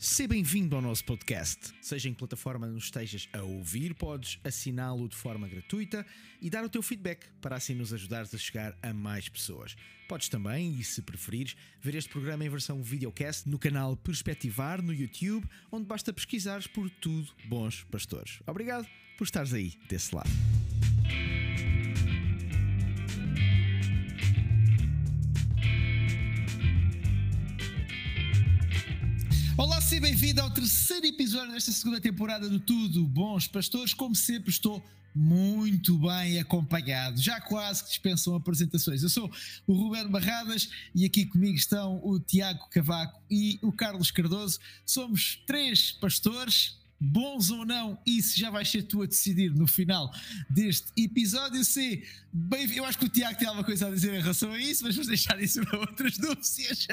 Seja bem-vindo ao nosso podcast. Seja em que plataforma nos estejas a ouvir, podes assiná-lo de forma gratuita e dar o teu feedback para assim nos ajudares a chegar a mais pessoas. Podes também, e se preferires, ver este programa em versão videocast no canal Perspectivar no YouTube, onde basta pesquisares por tudo Bons Pastores. Obrigado por estares aí desse lado. Olá, seja bem-vindo ao terceiro episódio desta segunda temporada do Tudo Bons Pastores. Como sempre, estou muito bem acompanhado, já quase que dispensam apresentações. Eu sou o Ruben Barradas e aqui comigo estão o Tiago Cavaco e o Carlos Cardoso. Somos três pastores bons ou não, isso já vai ser tu a decidir no final deste episódio. Se, bem, eu acho que o Tiago tem alguma coisa a dizer em relação a isso, mas vamos deixar isso para outras núpcias.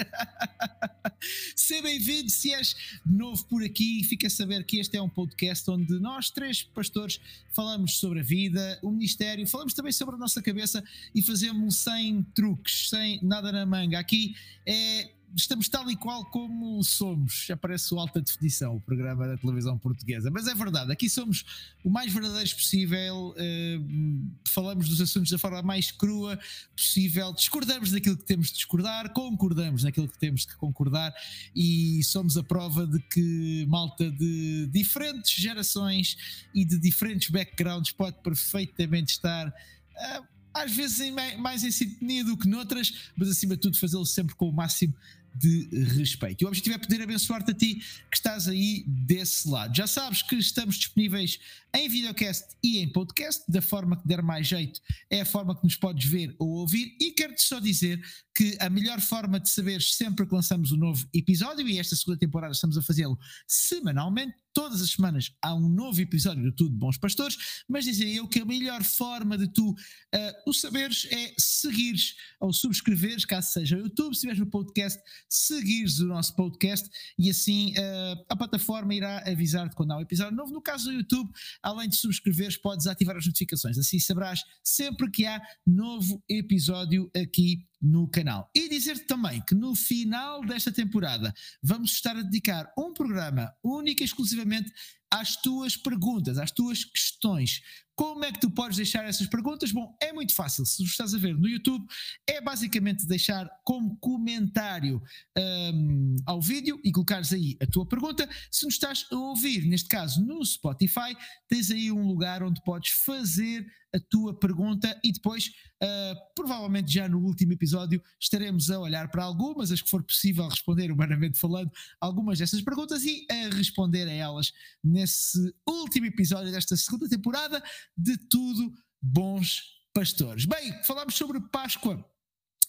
Seja bem-vindo, se és novo por aqui, fica a saber que este é um podcast onde nós, três pastores, falamos sobre a vida, o ministério, falamos também sobre a nossa cabeça e fazemos sem truques, sem nada na manga. Aqui é estamos tal e qual como somos. Já parece o alta definição, o programa da televisão portuguesa. Mas é verdade, aqui somos o mais verdadeiros possível, uh, falamos dos assuntos da forma mais crua possível, discordamos daquilo que temos de discordar, concordamos naquilo que temos de concordar e somos a prova de que malta de diferentes gerações e de diferentes backgrounds pode perfeitamente estar. Uh, às vezes mais em sintonia do que noutras, mas acima de tudo fazê-lo sempre com o máximo de respeito. E o objetivo é poder abençoar-te a ti que estás aí desse lado. Já sabes que estamos disponíveis em videocast e em podcast, da forma que der mais jeito, é a forma que nos podes ver ou ouvir. E quero-te só dizer que a melhor forma de saberes sempre que lançamos um novo episódio, e esta segunda temporada estamos a fazê-lo semanalmente, todas as semanas há um novo episódio do Tudo Bons Pastores, mas dizia eu que a melhor forma de tu uh, o saberes é seguires ou subscreveres, caso seja o YouTube, se estiveres no podcast, seguires o nosso podcast e assim uh, a plataforma irá avisar-te quando há um episódio novo. No caso do YouTube, além de subscreveres, podes ativar as notificações, assim saberás sempre que há novo episódio aqui no canal. E dizer-te também que no final desta temporada vamos estar a dedicar um programa único e exclusivamente às tuas perguntas, às tuas questões. Como é que tu podes deixar essas perguntas? Bom, é muito fácil. Se estás a ver no YouTube, é basicamente deixar como comentário um, ao vídeo e colocares aí a tua pergunta. Se nos estás a ouvir, neste caso no Spotify, tens aí um lugar onde podes fazer a tua pergunta e depois, uh, provavelmente já no último episódio, estaremos a olhar para algumas, as que for possível responder humanamente falando, algumas dessas perguntas e a responder a elas nesse último episódio desta segunda temporada de Tudo Bons Pastores. Bem, falámos sobre Páscoa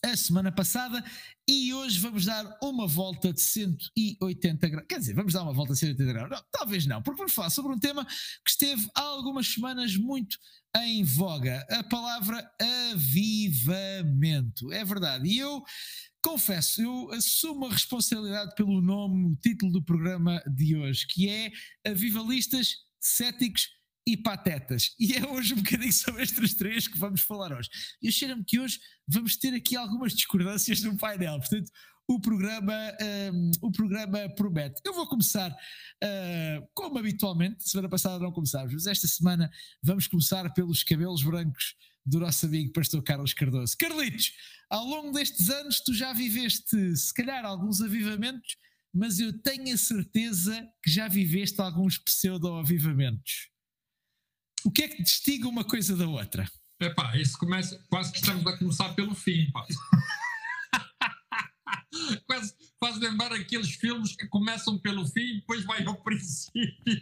a semana passada e hoje vamos dar uma volta de 180 graus. Quer dizer, vamos dar uma volta de 180 graus? Não, talvez não, porque vamos falar sobre um tema que esteve há algumas semanas muito em voga. A palavra avivamento. É verdade. E eu confesso, eu assumo a responsabilidade pelo nome, o título do programa de hoje, que é Avivalistas Céticos e patetas. E é hoje um bocadinho sobre estes três que vamos falar hoje. E cheira-me que hoje vamos ter aqui algumas discordâncias no painel. Portanto, o programa, um, o programa promete. Eu vou começar, uh, como habitualmente, semana passada não começámos, mas esta semana vamos começar pelos cabelos brancos do nosso amigo pastor Carlos Cardoso. Carlitos, ao longo destes anos tu já viveste, se calhar, alguns avivamentos, mas eu tenho a certeza que já viveste alguns pseudo-avivamentos. O que é que distingue uma coisa da outra? Epá, isso começa, quase que estamos a começar pelo fim, pá. quase faz lembrar aqueles filmes que começam pelo fim e depois vai ao princípio.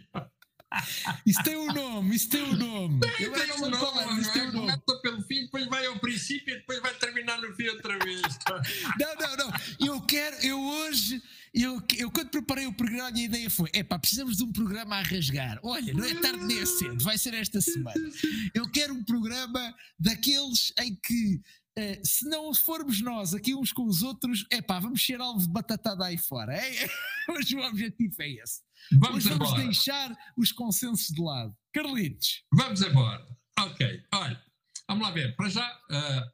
Isso tem um nome, isso tem um nome. Tem, tem um nome, falar, isso tem um nome. Começa pelo fim, depois vai ao princípio e depois vai terminar no fim outra vez. Não, não, não. Eu quero, eu hoje eu, eu quando preparei o programa, a minha ideia foi: é pá, precisamos de um programa a rasgar. Olha, não é tarde nem é cedo, vai ser esta semana. Eu quero um programa daqueles em que. Uh, se não formos nós aqui uns com os outros, é pá, vamos ser alvo de batatada aí fora. É? Hoje o objetivo é esse. Vamos vamos deixar os consensos de lado. Carlitos. Vamos embora. Ok, olha, vamos lá ver. Para já, uh,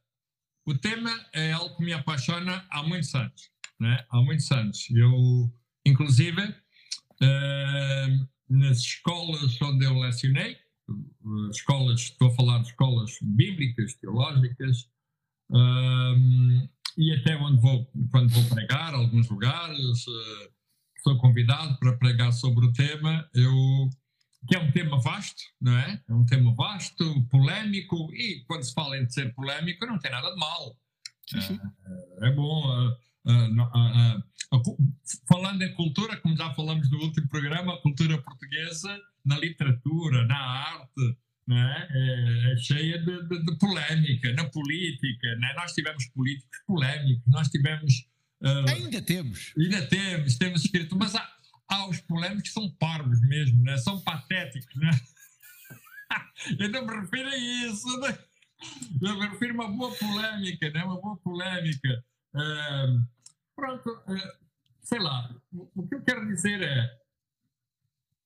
o tema é algo que me apaixona há muitos anos né, há muitos anos. Eu, inclusive, uh, nas escolas onde eu lecionei, escolas, estou a falar de escolas bíblicas, teológicas, uh, e até onde vou, quando vou pregar, alguns lugares, uh, sou convidado para pregar sobre o tema, eu que é um tema vasto, não é? É um tema vasto, polémico, e quando se fala em ser polémico, não tem nada de mal. Sim, sim. É, é bom. Uh, falando em cultura, como já falamos no último programa, a cultura portuguesa na literatura, na arte, é? é? É, cheia de, de, de, polémica, na política. É? Nós tivemos políticos polémicos, nós tivemos. Uh, ainda temos. Ainda temos, temos escrito, mas há, há os polémicos que são parvos mesmo, né? são patéticos. Né? Eu não me refiro a isso. Né? Eu me refiro a uma boa polémica, né? uma boa polémica. Uh, pronto, uh, sei lá, o que eu quero dizer é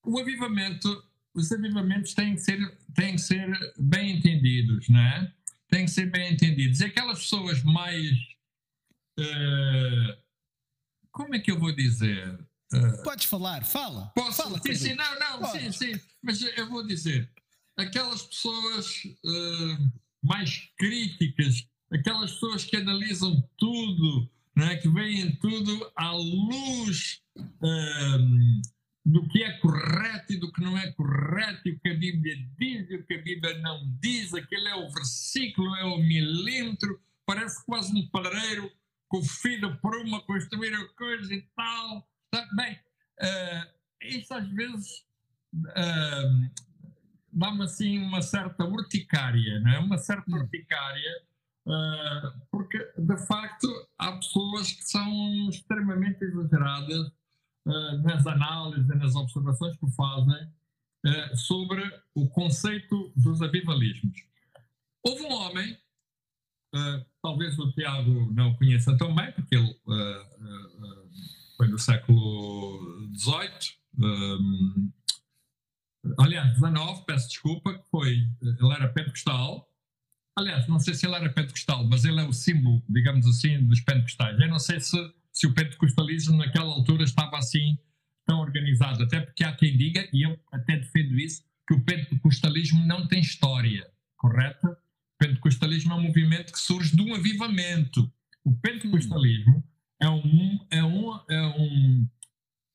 o avivamento, os avivamentos têm que ser, têm que ser bem entendidos, não é? Têm que ser bem entendidos. E aquelas pessoas mais. Uh, como é que eu vou dizer? Uh, Podes falar, fala. Posso? Fala, sim, sim, não, não, sim, sim. Mas eu vou dizer, aquelas pessoas uh, mais críticas, aquelas pessoas que analisam tudo, é? que veem tudo à luz uh, do que é correto e do que não é correto, e o que a Bíblia diz e o que a Bíblia não diz, aquele é o versículo, é o milímetro, parece quase um padreiro com o filho por uma construir a coisa e tal. Tá, bem, uh, isso às vezes uh, dá-me assim uma certa urticária, não é? Uma certa hum. urticária, porque de facto há pessoas que são extremamente exageradas nas análises nas observações que fazem sobre o conceito dos avivalismos. Houve um homem, talvez o Tiago não conheça tão bem, porque ele foi no século XVIII, aliás, XIX, peço desculpa, que foi, ele era pentecostal, aliás, não sei se ele era pentecostal, mas ele é o símbolo, digamos assim, dos pentecostais. Eu não sei se, se o pentecostalismo naquela altura estava assim tão organizado, até porque há quem diga, e eu até defendo isso, que o pentecostalismo não tem história, correto? O pentecostalismo é um movimento que surge de um avivamento. O pentecostalismo é um, é um, é um,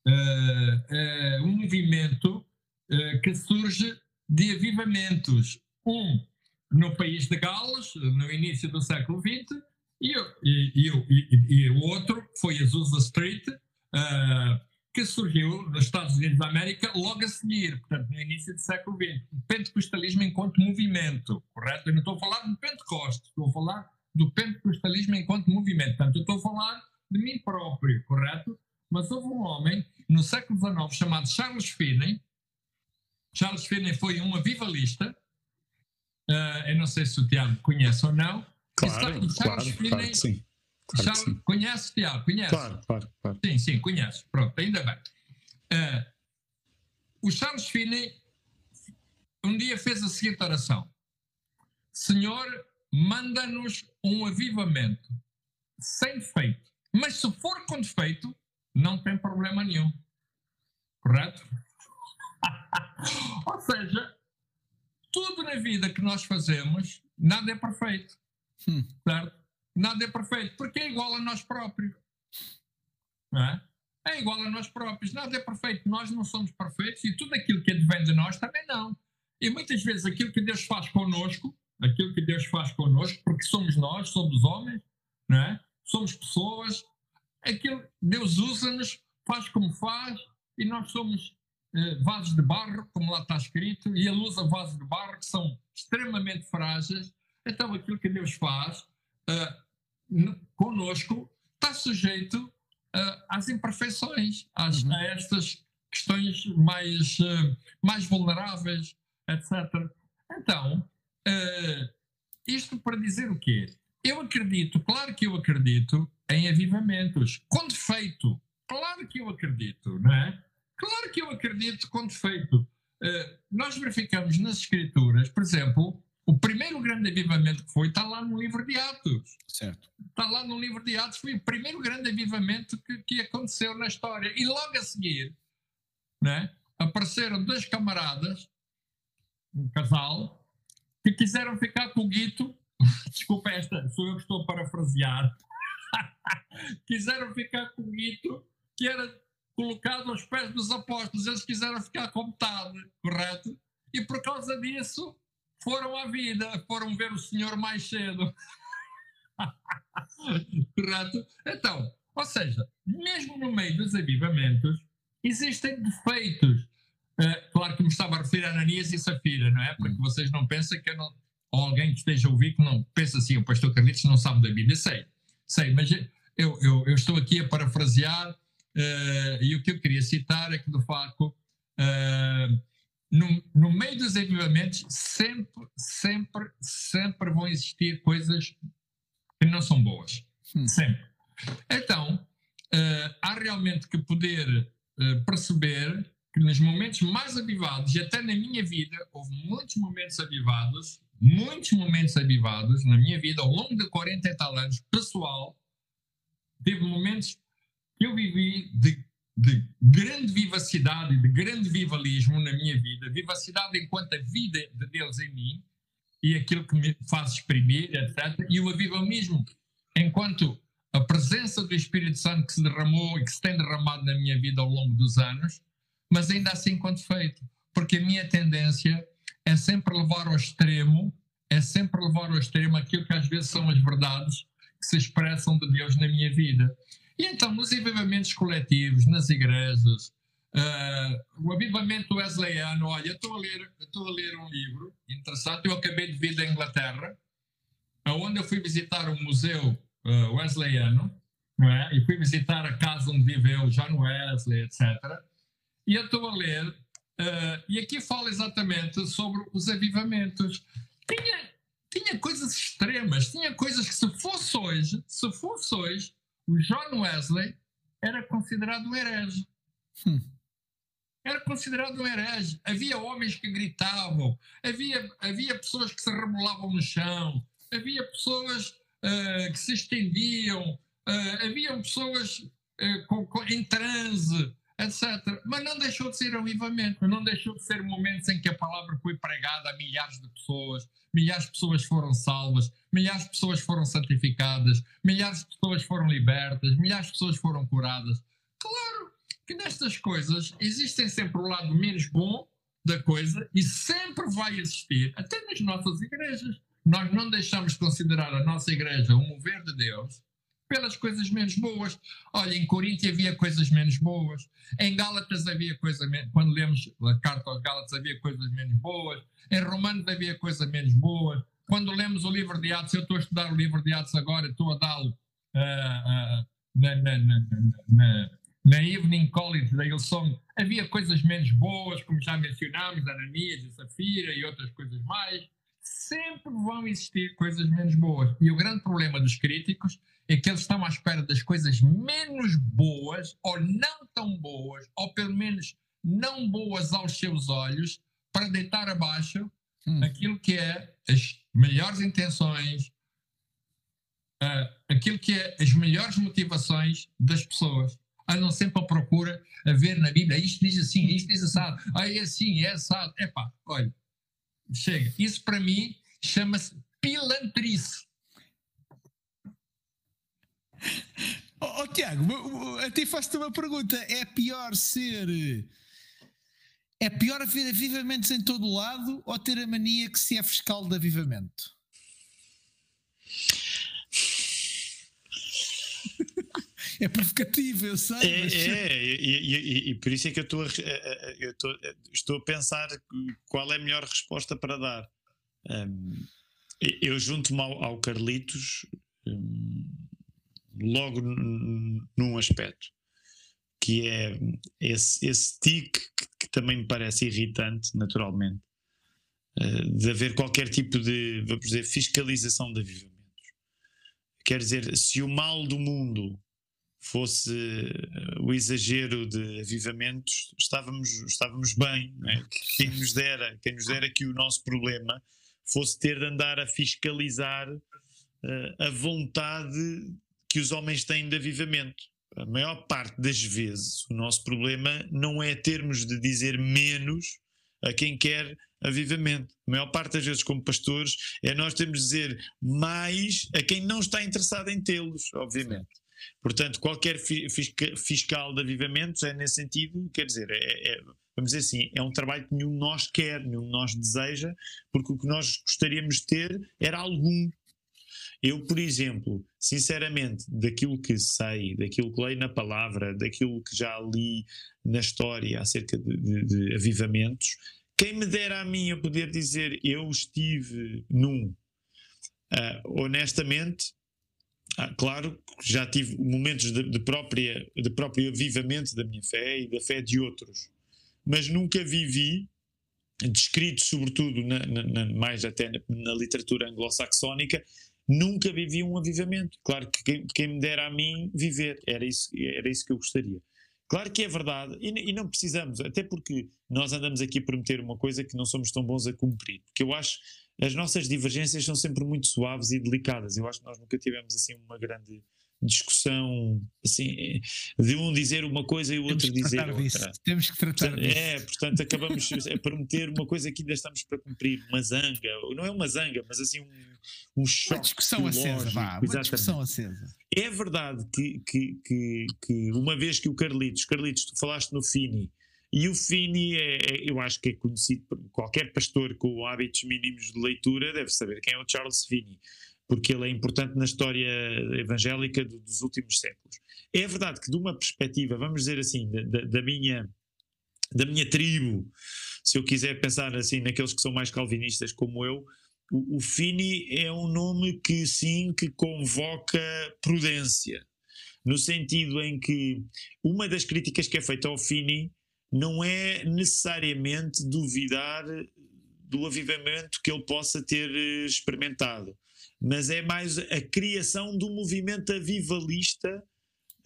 é, é um movimento é, que surge de avivamentos. Um no país de Gales, no início do século XX, e, e, e, e o outro foi Azusa Street, uh, que surgiu nos Estados Unidos da América logo a seguir, portanto, no início do século XX. O pentecostalismo enquanto movimento, correto? Eu não estou a falar do Pentecoste, estou a falar do pentecostalismo enquanto movimento. Portanto, eu estou a falar de mim próprio, correto? Mas houve um homem no século XIX chamado Charles Finney. Charles Finney foi um avivalista. Uh, eu não sei se o Tiago conhece ou não. Claro, Charles claro, claro sim. Claro Charles, sim. Conhece, Tiago? Conhece? Claro, claro, claro. Sim, sim, conhece. Pronto, ainda bem. Uh, o Charles Finney um dia fez a seguinte oração: Senhor, manda-nos um avivamento sem defeito mas se for com defeito, não tem problema nenhum. Correto? Ou seja, tudo na vida que nós fazemos, nada é perfeito. Hum. Certo? Nada é perfeito, porque é igual a nós próprios. Não é? é igual a nós próprios. Nada é perfeito. Nós não somos perfeitos e tudo aquilo que advém de nós também não. E muitas vezes aquilo que Deus faz connosco, aquilo que Deus faz connosco, porque somos nós, somos homens, não é? somos pessoas, aquilo, Deus usa-nos, faz como faz, e nós somos vasos de barro, como lá está escrito, e Ele usa vasos de barro que são extremamente frágeis. Então, aquilo que Deus faz eh, conosco está sujeito eh, às imperfeições, às, uhum. a estas questões mais, uh, mais vulneráveis, etc. Então, uh, isto para dizer o quê? Eu acredito, claro que eu acredito em avivamentos, com defeito. Claro que eu acredito, não é? Claro que eu acredito com defeito. Uh, nós verificamos nas Escrituras, por exemplo, o primeiro grande avivamento que foi está lá no livro de Atos. Certo. Está lá no livro de Atos, foi o primeiro grande avivamento que, que aconteceu na história. E logo a seguir, né? apareceram dois camaradas, um casal, que quiseram ficar com o Guito. Desculpa, esta sou eu que estou a parafrasear. quiseram ficar com o Guito, que era colocado aos pés dos apóstolos. Eles quiseram ficar com metade, correto? E por causa disso foram à vida, foram ver o Senhor mais cedo. correto? Então, ou seja, mesmo no meio dos avivamentos, existem defeitos. Uh, claro que me estava a referir a Ananias e Safira, não é? Porque vocês não pensam que eu não. Ou alguém que esteja a ouvir que não pensa assim, o pastor Carlitos não sabe da Bíblia. Sei, sei, mas eu, eu, eu estou aqui a parafrasear e o que eu queria citar é que, de facto, uh, no, no meio dos avivamentos sempre, sempre, sempre vão existir coisas que não são boas. Hum. Sempre. Então, uh, há realmente que poder perceber que nos momentos mais avivados, e até na minha vida, houve muitos momentos avivados, muitos momentos avivados na minha vida, ao longo de 40 e tal anos, pessoal, teve momentos eu vivi de, de grande vivacidade, de grande vivalismo na minha vida, vivacidade enquanto a vida de Deus em mim e aquilo que me faz exprimir, etc. E o avivamismo enquanto a presença do Espírito Santo que se derramou e que se tem derramado na minha vida ao longo dos anos, mas ainda assim com defeito, porque a minha tendência é sempre levar ao extremo, é sempre levar ao extremo aquilo que às vezes são as verdades que se expressam de Deus na minha vida. E então, nos avivamentos coletivos, nas igrejas, uh, o avivamento wesleyano, olha, estou a ler, estou a ler um livro interessante, eu acabei de vir da Inglaterra, onde eu fui visitar um museu uh, wesleyano, não é? e fui visitar a casa onde viveu John Wesley, etc. E eu estou a ler, uh, e aqui fala exatamente sobre os avivamentos. Tinha, tinha coisas extremas, tinha coisas que se fosse hoje, se fosse hoje, o John Wesley era considerado um herege. Hum. Era considerado um herege. Havia homens que gritavam, havia, havia pessoas que se remolavam no chão, havia pessoas uh, que se estendiam, uh, haviam pessoas uh, com, com, em transe, etc. Mas não deixou de ser avivamento, não deixou de ser momentos em que a palavra foi pregada a milhares de pessoas, milhares de pessoas foram salvas, milhares de pessoas foram santificadas, milhares de pessoas foram libertas, milhares de pessoas foram curadas. Claro que nestas coisas existem sempre o lado menos bom da coisa e sempre vai existir, até nas nossas igrejas nós não deixamos de considerar a nossa igreja um mover de Deus pelas coisas menos boas. Olha, em Corinto havia coisas menos boas, em Gálatas havia coisas menos. Quando lemos a carta aos Gálatas havia coisas menos boas, em Romanos havia coisas menos boas. Quando lemos o livro de Atos, eu estou a estudar o livro de Atos agora, estou a dá-lo uh, uh, na, na, na, na, na Evening College da Hillsong, havia coisas menos boas, como já mencionámos, Ananias e Safira e outras coisas mais sempre vão existir coisas menos boas. E o grande problema dos críticos é que eles estão à espera das coisas menos boas, ou não tão boas, ou pelo menos não boas aos seus olhos, para deitar abaixo hum. aquilo que é as melhores intenções, uh, aquilo que é as melhores motivações das pessoas. Andam sempre à procura a ver na Bíblia, isto diz assim, isto diz assado, ah, é assim, é assado. Epá, olha, chega. Isso para mim chama-se pilantrice. Oh, oh, Tiago, a ti faço-te uma pergunta. É pior ser. É pior haver avivamentos em todo o lado ou ter a mania que se é fiscal de avivamento? É provocativo, eu sei. É, mas... é e, e, e, por isso é que eu, estou a, eu estou, estou a pensar qual é a melhor resposta para dar. Um, eu junto-me ao, ao, Carlitos um, logo num aspecto que é esse, esse tique que, que também me parece irritante, naturalmente, uh, de haver qualquer tipo de, vamos dizer, fiscalização de avivamentos. Quer dizer, se o mal do mundo fosse eh, o exagero de avivamentos, estávamos, estávamos bem. É? Quem, nos dera, quem nos dera que o nosso problema fosse ter de andar a fiscalizar uh, a vontade que os homens têm de avivamento. a maior parte das vezes o nosso problema não é termos de dizer menos a quem quer avivamento. A maior parte das vezes, como pastores, é nós temos de dizer mais a quem não está interessado em tê-los, obviamente. Portanto, qualquer fiscal de avivamentos é nesse sentido, quer dizer, é, é, vamos dizer assim, é um trabalho que nenhum de nós quer, nenhum de nós deseja, porque o que nós gostaríamos de ter era algum. Eu, por exemplo, sinceramente, daquilo que sei, daquilo que leio na palavra, daquilo que já li na história acerca de, de, de avivamentos, quem me dera a mim a poder dizer eu estive num, uh, honestamente, ah, claro que já tive momentos de, de, própria, de próprio avivamento da minha fé e da fé de outros, mas nunca vivi, descrito sobretudo na, na, mais até na, na literatura anglo-saxónica, nunca vivi um avivamento. Claro que quem, quem, me dera a mim viver, era isso, era isso que eu gostaria. Claro que é verdade, e, e, não precisamos, até porque nós andamos aqui a prometer uma coisa que não somos tão bons a cumprir. Porque eu acho as nossas divergências são sempre muito suaves e delicadas. Eu acho que nós nunca tivemos assim uma grande discussão assim de um dizer uma coisa e o outro dizer outra. Disso. Temos que tratar portanto, disso. É, portanto acabamos a prometer uma coisa que ainda estamos para cumprir, uma zanga, não é uma zanga, mas assim um, um choque. Uma discussão acesa, vá, uma discussão acesa. É verdade que, que, que, que, uma vez que o Carlitos, Carlitos, tu falaste no Fini, e o Fini, é, é, eu acho que é conhecido por qualquer pastor com hábitos mínimos de leitura, deve saber quem é o Charles Finney porque ele é importante na história evangélica dos últimos séculos. É verdade que, de uma perspectiva, vamos dizer assim, da, da minha, da minha tribo, se eu quiser pensar assim naqueles que são mais calvinistas como eu, o, o Fini é um nome que sim, que convoca prudência, no sentido em que uma das críticas que é feita ao Fini não é necessariamente duvidar do avivamento que ele possa ter eh, experimentado mas é mais a criação do movimento avivalista,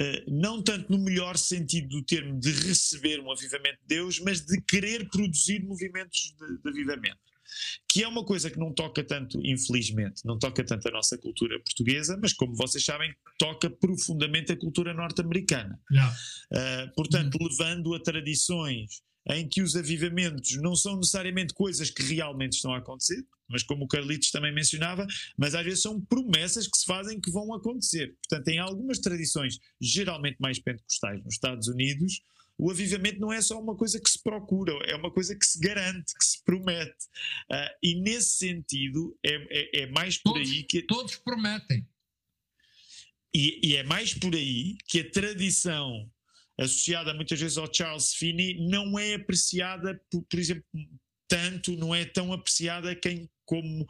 uh, não tanto no melhor sentido do termo de receber um avivamento de Deus, mas de querer produzir movimentos de, de avivamento. Que é uma coisa que não toca tanto, infelizmente, não toca tanto a nossa cultura portuguesa, mas como vocês sabem, toca profundamente a cultura norte-americana. Uh, portanto, levando a tradições em que os avivamentos não são necessariamente coisas que realmente estão a acontecer, mas como o Carlitos também mencionava, mas às vezes são promessas que se fazem que vão acontecer. Portanto, em algumas tradições, geralmente mais pentecostais nos Estados Unidos, o avivamento não é só uma coisa que se procura, é uma coisa que se garante, que se promete. Uh, e nesse sentido, é, é, é mais por todos, aí que. Todos prometem. E, e, é mais por aí que a tradição associada muitas vezes ao Charles Finney não é apreciada, por, por exemplo, tanto, não é tão apreciada quem como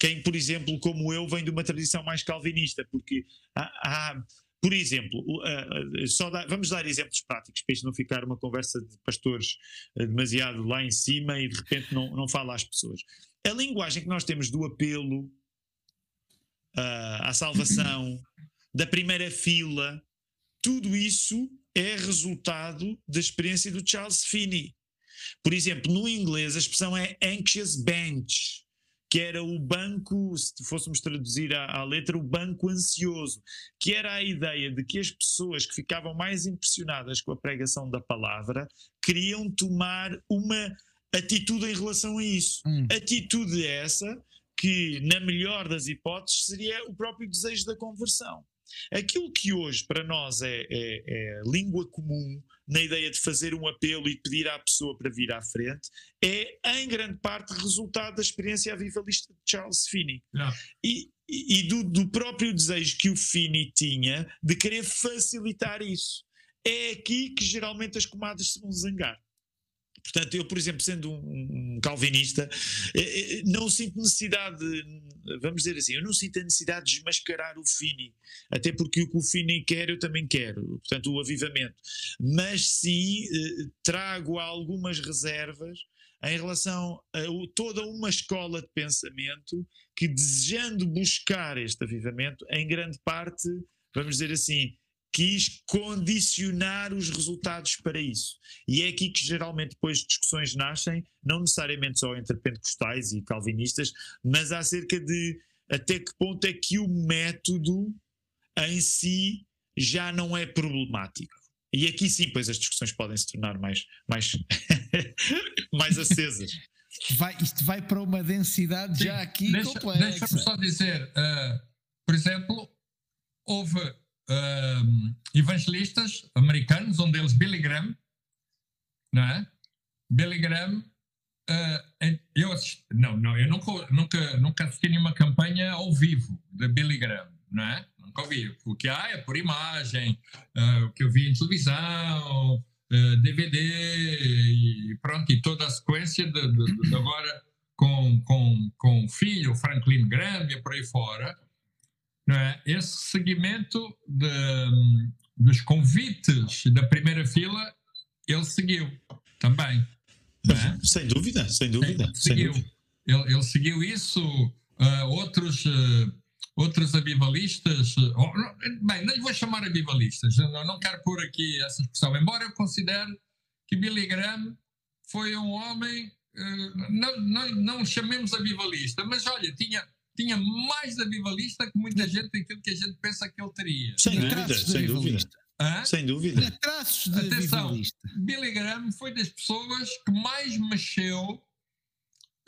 quem, por exemplo, como eu, vem de uma tradição mais calvinista, porque há, há por exemplo, só dá, vamos dar exemplos práticos para isto não ficar uma conversa de pastores uh, demasiado lá em cima e de repente não, não fala às pessoas. A linguagem que nós temos do apelo à salvação, da primeira fila, tudo isso é resultado da experiência do Charles Finney. Por exemplo, no inglês a expressão é anxious bench que era o banco, se fôssemos traduzir à, à, letra, o banco ansioso, que era a ideia de que as pessoas que ficavam mais impressionadas com a pregação da palavra queriam tomar uma atitude em relação a isso. Hum. Atitude essa que, na melhor das hipóteses, seria o próprio desejo da conversão. Aquilo que hoje para nós é, é, é, língua comum, na ideia de fazer um apelo e pedir à pessoa para vir à frente, é em grande parte resultado da experiência avivalista de Charles Finney. E, e do, do próprio desejo que o Finney tinha de querer facilitar isso. É aqui que geralmente as comadres se vão zangar. Portanto, eu, por exemplo, sendo um, calvinista, eh, eh, não sinto necessidade, vamos dizer assim, eu não sinto a necessidade de desmascarar o Fini, até porque o que o Fini quer eu também quero, portanto, o avivamento. Mas sim, eh, trago algumas reservas em relação a toda uma escola de pensamento que, desejando buscar este avivamento, em grande parte, vamos dizer assim, quis condicionar os resultados para isso. E é aqui que geralmente depois discussões nascem, não necessariamente só entre pentecostais e calvinistas, mas acerca de até que ponto é que o método em si já não é problemático. E aqui sim, pois as discussões podem se tornar mais, mais, mais acesas. Vai, isto vai para uma densidade sim, já aqui deixa, complexa. Deixa-me só dizer, uh, por exemplo, houve evangelistas americanos, um deles Billy Graham, não é? Billy Graham, uh, eu assisti, não, não, eu nunca, nunca, nunca assisti nenhuma campanha ao vivo de Billy Graham, não é? Nunca ouvi. O que há é por imagem, uh, o que eu vi em televisão, uh, DVD e pronto, e toda a sequência de, de, de agora com, com, com o filho, Franklin Graham e por aí fora, é? Esse segmento de, dos convites da primeira fila, ele seguiu também. É? Sem dúvida, sem dúvida. Ele seguiu, dúvida. Ele, ele, seguiu isso. Uh, outros, uh, outros avivalistas, uh, bem, não vou chamar avivalistas, não, não quero pôr aqui essa expressão, embora eu considere que Billy Graham foi um homem, não, não, não chamemos avivalista, mas olha, tinha tinha mais avivalista que muita gente aquilo que a gente pensa que ele teria. Sem dúvida, sem dúvida. Hã? Sem dúvida. traços de Atenção, Billy Graham foi das pessoas que mais mexeu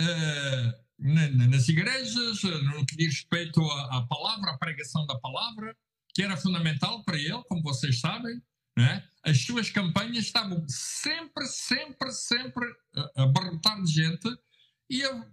uh, nas igrejas, no que diz respeito à, à, palavra, à pregação da palavra, que era fundamental para ele, como vocês sabem. Né? As suas campanhas estavam sempre, sempre, sempre a abarrotar de gente e eu,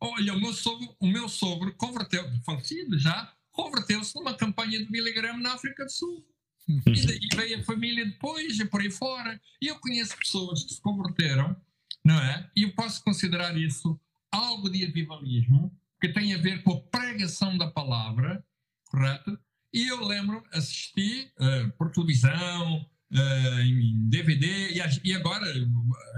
olha, o meu sogro, o meu sogro converteu, falecido já, converteu-se numa campanha de Billy Graham na África do Sul. E daí veio a família depois e por aí fora. E eu conheço pessoas que se converteram, não é? E eu posso considerar isso algo de avivalismo, que tem a ver com a pregação da palavra, correto? E eu lembro, assisti uh, por televisão, uh, em DVD, e, e, agora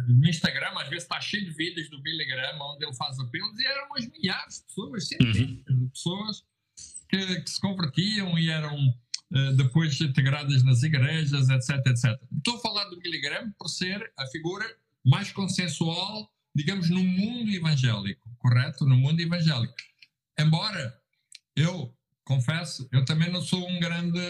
no Instagram, às vezes está cheio de vídeos do Billy Graham, onde ele faz apelos, e eram umas milhares de pessoas, centenas uhum. de pessoas que, que se convertiam e eram eh, depois integradas nas igrejas, etc, etc. Estou a falar do Billy Graham por ser a figura mais consensual, digamos, no mundo evangélico, correto? No mundo evangélico. Embora eu confesso, eu também não sou um grande,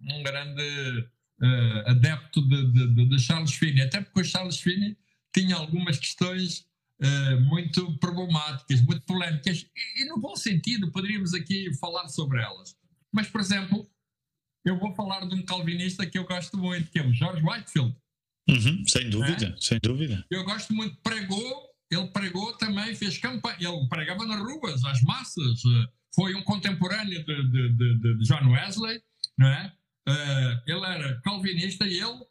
um grande uh, adepto de, de, de, Charles Finney, até porque o Charles Finney tinha algumas questões uh, muito problemáticas, muito polémicas, e, e no bom sentido poderíamos aqui falar sobre elas. Mas, por exemplo, eu vou falar de um calvinista que eu gosto muito, que é o George Whitefield. Uhum, sem dúvida, é? sem dúvida. Eu gosto muito, pregou, ele pregou também, fez campanha, ele pregava nas ruas, às massas, eh, foi um contemporâneo de, de, de, de John Wesley, não é? Uh, ele era calvinista e ele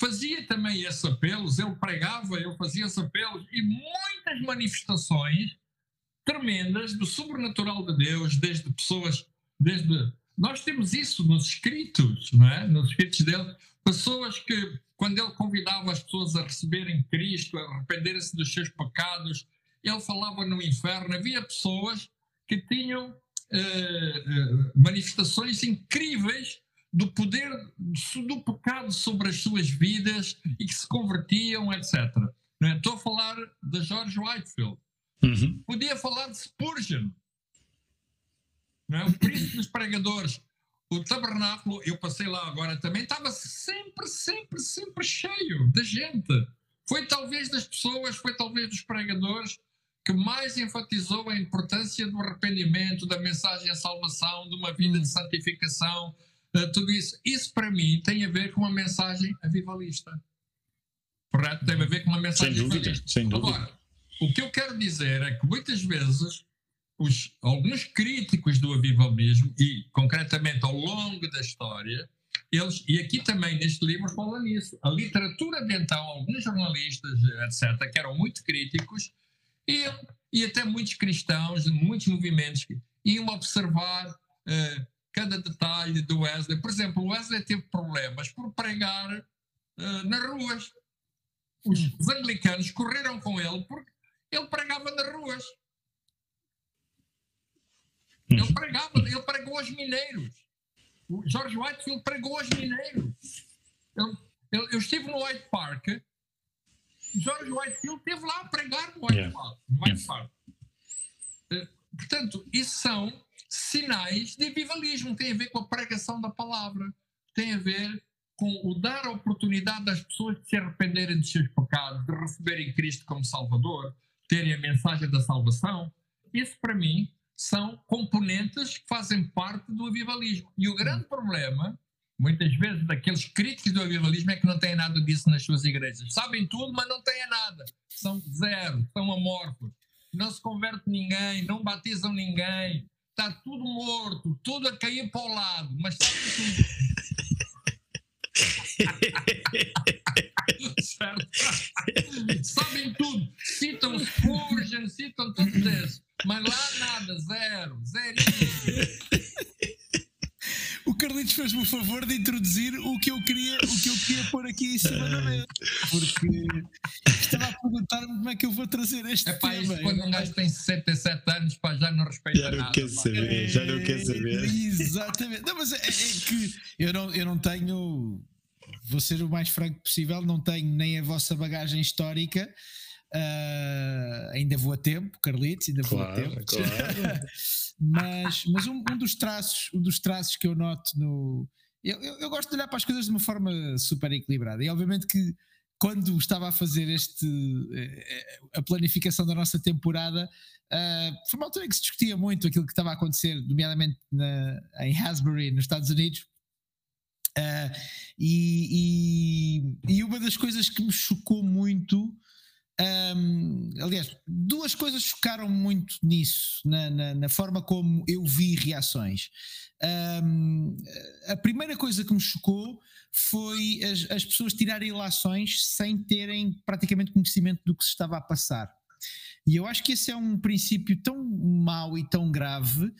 fazia também esses apelos, ele pregava, ele fazia esses apelos e muitas manifestações tremendas do sobrenatural de Deus, desde pessoas, desde nós temos isso nos escritos, não é? Nos escritos dele, pessoas que, quando ele convidava as pessoas a receberem Cristo, a arrependerem-se dos seus pecados, ele falava no inferno. Havia pessoas que tinham uh, manifestações incríveis do poder do pecado sobre as suas vidas e que se convertiam, etc. É? Estou a falar de George Whitefield. Uhum. Podia falar de Spurgeon, é? O príncipe dos pregadores. O tabernáculo, eu passei lá agora também, estava sempre, sempre, sempre cheio de gente. Foi talvez das pessoas, foi talvez dos pregadores que mais enfatizou a importância do arrependimento, da mensagem à salvação, de uma vida de santificação, tudo isso. Isso para mim tem a ver com uma mensagem avivalista. Correto? Tem a ver com uma mensagem sem dúvida, avivalista. Sem dúvida. Agora, o que eu quero dizer é que muitas vezes os, alguns críticos do avivalismo, e concretamente ao longo da história, eles, e aqui também neste livro fala nisso, a literatura de então, alguns jornalistas, etc., que eram muito críticos, e, e até muitos cristãos, muitos movimentos, iam observar uh, cada detalhe do Wesley. Por exemplo, o Wesley teve problemas por pregar uh, nas ruas. Os, os anglicanos correram com ele porque ele pregava nas ruas. Ele pregava, ele pregou aos mineiros. O George Whitefield pregou aos mineiros. Eu, eu, eu estive no White Park. George Whitefield esteve lá a pregar no White yeah. Park. No White yeah. Park. Uh, portanto, isso são sinais de avivalismo. Tem a ver com a pregação da palavra. tem a ver com o dar a oportunidade às pessoas de se arrependerem dos seus pecados, de receberem Cristo como Salvador, terem a mensagem da salvação. Isso, para mim, são componentes que fazem parte do avivalismo. E o grande problema, muitas vezes, daqueles críticos do avivalismo é que não têm nada disso nas suas igrejas. Sabem tudo, mas não têm nada. São zero, são amorfos. Não se converte ninguém, não batizam ninguém. Está tudo morto, tudo a cair para o lado, mas sabem tudo. certo? Sabem tudo. Citam Spurgeon, citam tudo isso. Mas lá nada, zero, zero. O Carlitos fez-me o favor de introduzir o que eu queria, o que eu queria pôr aqui em cima da mesa. Porque perguntar-me como é que eu vou trazer este é pá, tema. Isto, quando um gajo tem 67 anos, pá, já não respeita já não nada. Quer saber, já não quer É, saber. Exatamente. Não, mas é, é que eu não, eu não tenho. Vou ser o mais franco possível, não tenho nem a vossa bagagem histórica. ah, ainda vou a tempo, Carlitos, ainda vou a Claro, tempo. claro. mas mas um, um dos traços, um dos traços que eu noto no. Eu, eu, eu gosto de olhar para as coisas de uma forma super equilibrada. E obviamente que quando estava a fazer este eh, a planificação da nossa temporada, ah, foi uma altura em que se discutia muito aquilo que estava a acontecer, nomeadamente na, em Hasbury, nos Estados Unidos. Ah, e, e- e uma das coisas que me chocou muito, ahm, aliás, duas coisas chocaram muito nisso, na, na- na forma como eu vi reações. Ahm, a primeira coisa que me chocou foi as, as pessoas tirarem ilações sem terem praticamente conhecimento do que se estava a passar. E eu acho que esse é um princípio tão mau e tão grave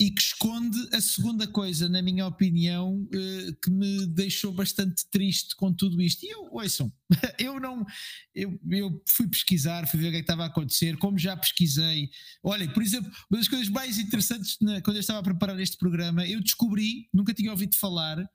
e que esconde a segunda coisa, na minha opinião, eh, que me deixou bastante triste com tudo isto. E eu, ouçam, eu não. Eu, eu fui pesquisar, fui ver o que, é que estava a acontecer, como já pesquisei. Olhem, por exemplo, uma das coisas mais interessantes na- quando eu estava a preparar este programa, eu descobri, nunca tinha ouvido falar.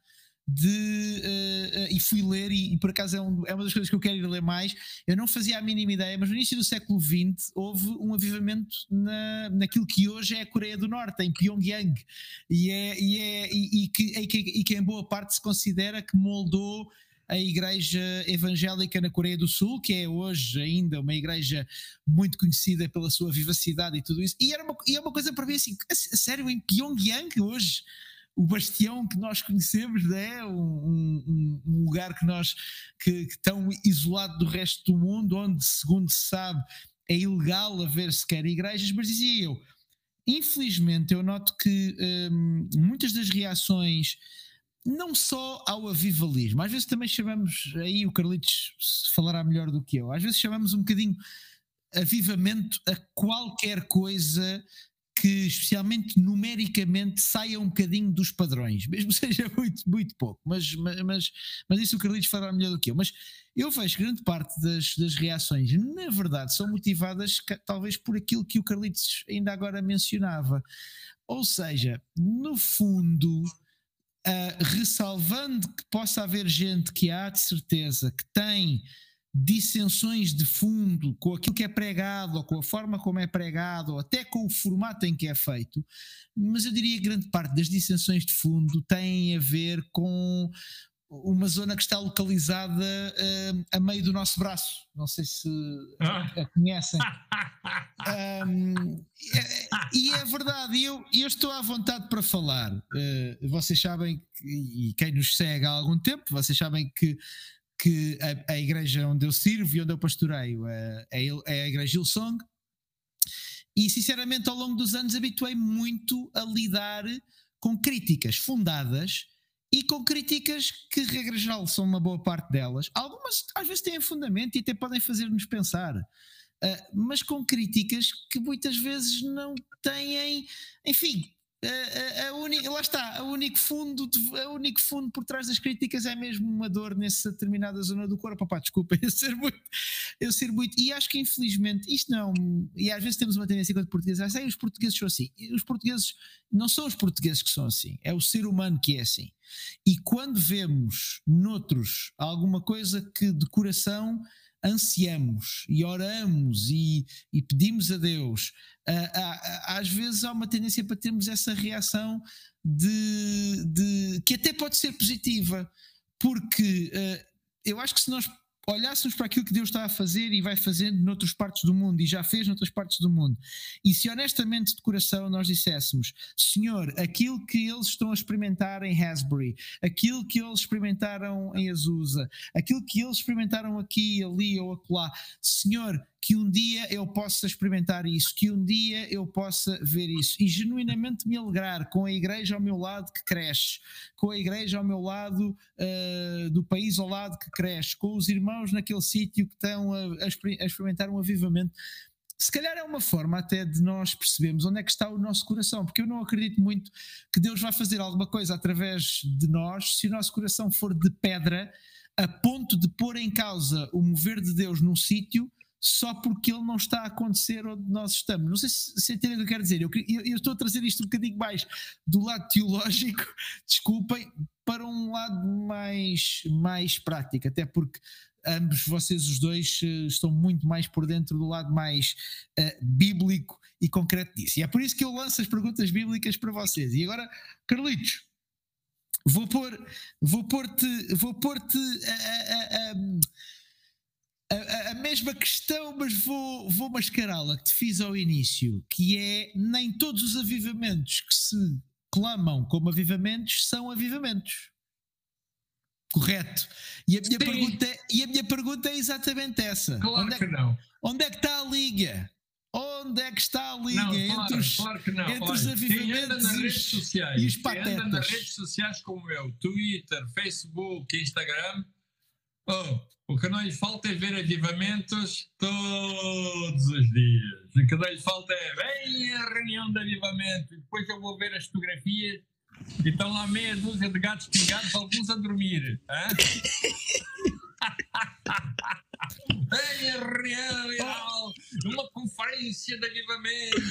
De, eh, eh, e fui ler, e, e por acaso é, um- é uma das coisas que eu quero ir ler mais. Eu não fazia a mínima ideia, mas no início do século XX houve um avivamento na, naquilo que hoje é a Coreia do Norte, em Pyongyang, e, é, e, é, e, e que, que, e que em boa parte se considera que moldou a igreja evangélica na Coreia do Sul, que é hoje ainda uma igreja muito conhecida pela sua vivacidade e tudo isso. E, era uma, e é uma coisa para mim assim, sério, em Pyongyang hoje, o bastião que nós conhecemos, é? um, um- um lugar que nós que, que tão isolado do resto do mundo, onde, segundo se sabe, é ilegal haver sequer igrejas, mas dizia eu, infelizmente eu noto que hum, muitas das reações não só ao avivalismo, às vezes também chamamos, aí o Carlitos falará melhor do que eu, às vezes chamamos um bocadinho avivamento a qualquer coisa que, especialmente numericamente, saia um bocadinho dos padrões, mesmo seja muito, muito pouco, mas, mas, mas, isso o Carlitos falará melhor do que eu. Mas eu vejo grande parte das, das reações, na verdade, são motivadas talvez por aquilo que o Carlitos ainda agora mencionava. Ou seja, no fundo, ah, ressalvando que possa haver gente que há de certeza que tem dissensões de fundo com aquilo que é pregado, ou com a forma como é pregado, ou até com o formato em que é feito, mas eu diria que grande parte das dissensões de fundo têm a ver com uma zona que está localizada ah, a meio do nosso braço. Não sei se a conhecem. Um, é- e é verdade, eu, eu estou à vontade para falar. Uh, vocês sabem, que, e quem nos segue há algum tempo, vocês sabem que, que a, a igreja onde eu sirvo e onde eu pastoreio uh, é, é a igreja Hillsong. E sinceramente, ao longo dos anos, habituei muito a lidar com críticas fundadas e com críticas que, regra geral, são uma boa parte delas. Algumas às vezes têm fundamento e até podem fazer-nos pensar. Uh, mas com críticas que muitas vezes não têm, enfim, a, a, a uni- lá está, o único fundo, o único fundo por trás das críticas é mesmo uma dor nessa determinada zona do corpo. Opá, desculpa, eu ser muito, eu ser muito, e acho que infelizmente isto não, e às vezes temos uma tendência enquanto portugueses, ah, sei, os portugueses são assim, os portugueses não são os portugueses que são assim, é o ser humano que é assim. E quando vemos noutros alguma coisa que de coração ansiamos e oramos e, e pedimos a Deus, uh, às vezes há uma tendência para termos essa reação de, de que até pode ser positiva, porque eu acho que se nós olhássemos para aquilo que Deus está a fazer e vai fazendo noutras partes do mundo e já fez noutras partes do mundo, e se honestamente de coração nós disséssemos, Senhor, aquilo que eles estão a experimentar em Hasbury, aquilo que eles experimentaram em Azusa, aquilo que eles experimentaram aqui, ali ou acolá, Senhor, que um dia eu possa experimentar isso, que um dia eu possa ver isso e genuinamente me alegrar com a igreja ao meu lado que cresce, com a igreja ao meu lado uh, do país ao lado que cresce, com os irmãos naquele sítio que estão a, a experimentar um avivamento. Se calhar é uma forma até de nós percebermos onde é que está o nosso coração, porque eu não acredito muito que Deus vai fazer alguma coisa através de nós se o nosso coração for de pedra a ponto de pôr em causa o mover de Deus num sítio só porque ele não está a acontecer onde nós estamos. Não sei se, se entendem o que eu quero dizer. Eu, eu, eu, estou a trazer isto um bocadinho mais do lado teológico, desculpem, para um lado mais, mais prático, até porque ambos vocês os dois uh, estão muito mais por dentro do lado mais uh, bíblico e concreto disso. E é por isso que eu lanço as perguntas bíblicas para vocês. E agora, Carlitos, vou pôr, vou pôr-te, vou pôr-te a, a a, a, mesma questão, mas vou, vou mascará-la que te fiz ao início, que é nem todos os avivamentos que se clamam como avivamentos são avivamentos. Correto. E a minha, pergunta é, e a minha pergunta é exatamente essa. Claro onde é, que não. Onde é que está a liga? Onde é que está a liga não, claro, entre, os, claro entre Olha, os avivamentos nas redes sociais, e os patetas? Quem anda nas redes sociais como eu, Twitter, Facebook, Instagram, oh, o que não lhe falta é ver avivamentos todos os dias. O que não lhe falta é vem a reunião de avivamento. Depois eu vou ver as fotografias e estão lá meia dúzia de gatos pingados, alguns a dormir. vem a reunião, uma conferência de avivamento.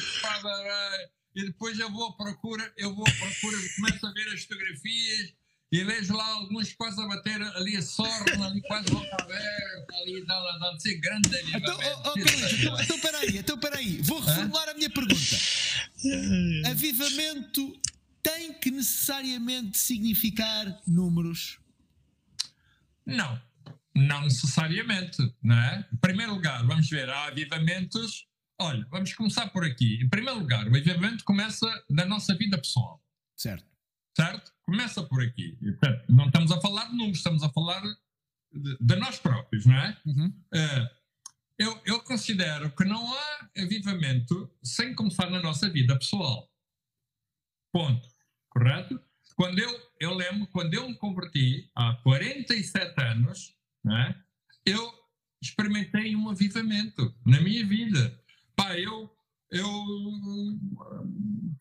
E depois eu vou à procura, eu vou à procura, começo a ver as fotografias e vejo lá alguns quase a bater ali a sorna, ali quase boca aberta, ali dá, dá, dá ser grande ali. Então, oh, oh, então, então peraí, então peraí, vou reformular Hã? a minha pergunta. Avivamento tem que necessariamente significar números? Não, não necessariamente, não é? Em primeiro lugar, vamos ver, há avivamentos. Olha, vamos começar por aqui. Em primeiro lugar, o avivamento começa da nossa vida pessoal. Certo. Certo? Começa por aqui. Portanto, não estamos a falar de números, estamos a falar de, de nós próprios, não é? Uhum. Uh, eu, eu considero que não há avivamento sem começar na nossa vida pessoal. Ponto. Correto? Quando eu, eu lembro, quando eu me converti há 47 anos, né, eu experimentei um avivamento na minha vida. Pá, eu eu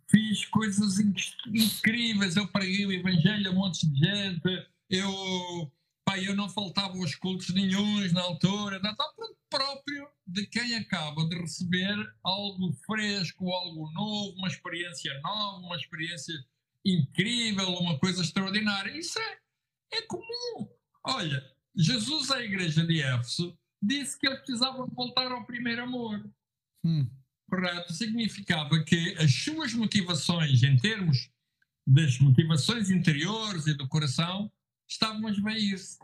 fiz coisas incríveis, eu preguei o evangelho a um monte de gente, eu, pá, eu não faltava aos cultos nenhums na altura, está próprio de quem acaba de receber algo fresco, algo novo, uma experiência nova, uma experiência incrível, uma coisa extraordinária. Isso é, é comum. Olha, Jesus à igreja de Éfeso disse que eles precisavam voltar ao primeiro amor. Hum correto significava que as suas motivações, em termos das motivações interiores e do coração, estavam a esvair-se.